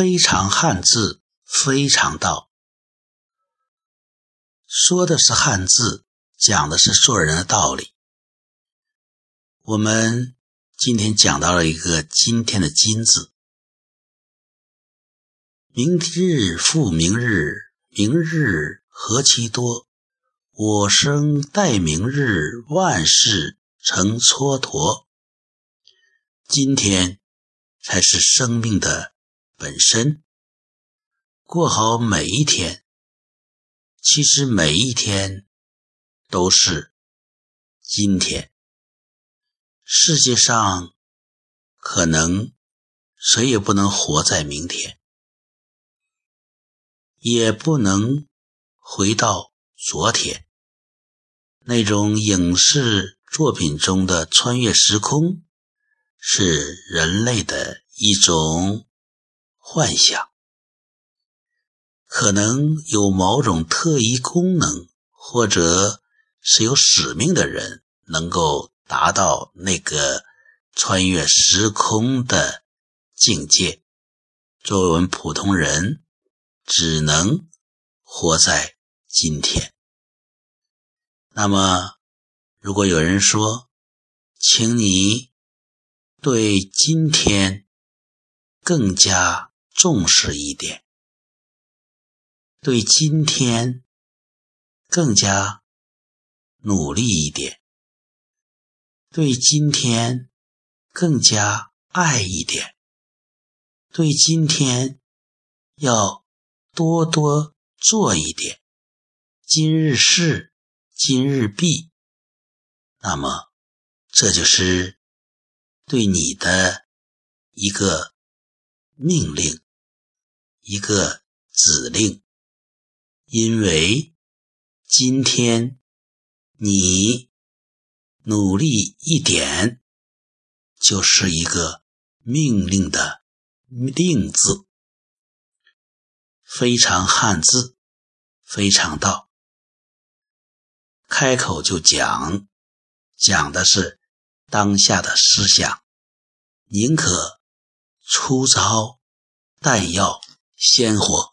非常汉字，非常道。说的是汉字，讲的是做人的道理。我们今天讲到了一个今天的“今”字，明日复明日，明日何其多。我生待明日，万事成蹉跎。今天才是生命的本身，过好每一天。其实每一天都是今天。世界上可能谁也不能活在明天，也不能回到昨天。那种影视作品中的穿越时空，是人类的一种幻想。可能有某种特异功能，或者是有使命的人，能够达到那个穿越时空的境界。作为我们普通人，只能活在今天。那么，如果有人说，请你对今天更加重视一点，对今天更加努力一点，对今天更加爱一点，对今天要多多做一点，今日事。今日毕，那么这就是对你的一个命令，一个指令。因为今天你努力一点，就是一个命令的“令”字，非常汉字，非常道。开口就讲，讲的是当下的思想，宁可粗糙，但要鲜活。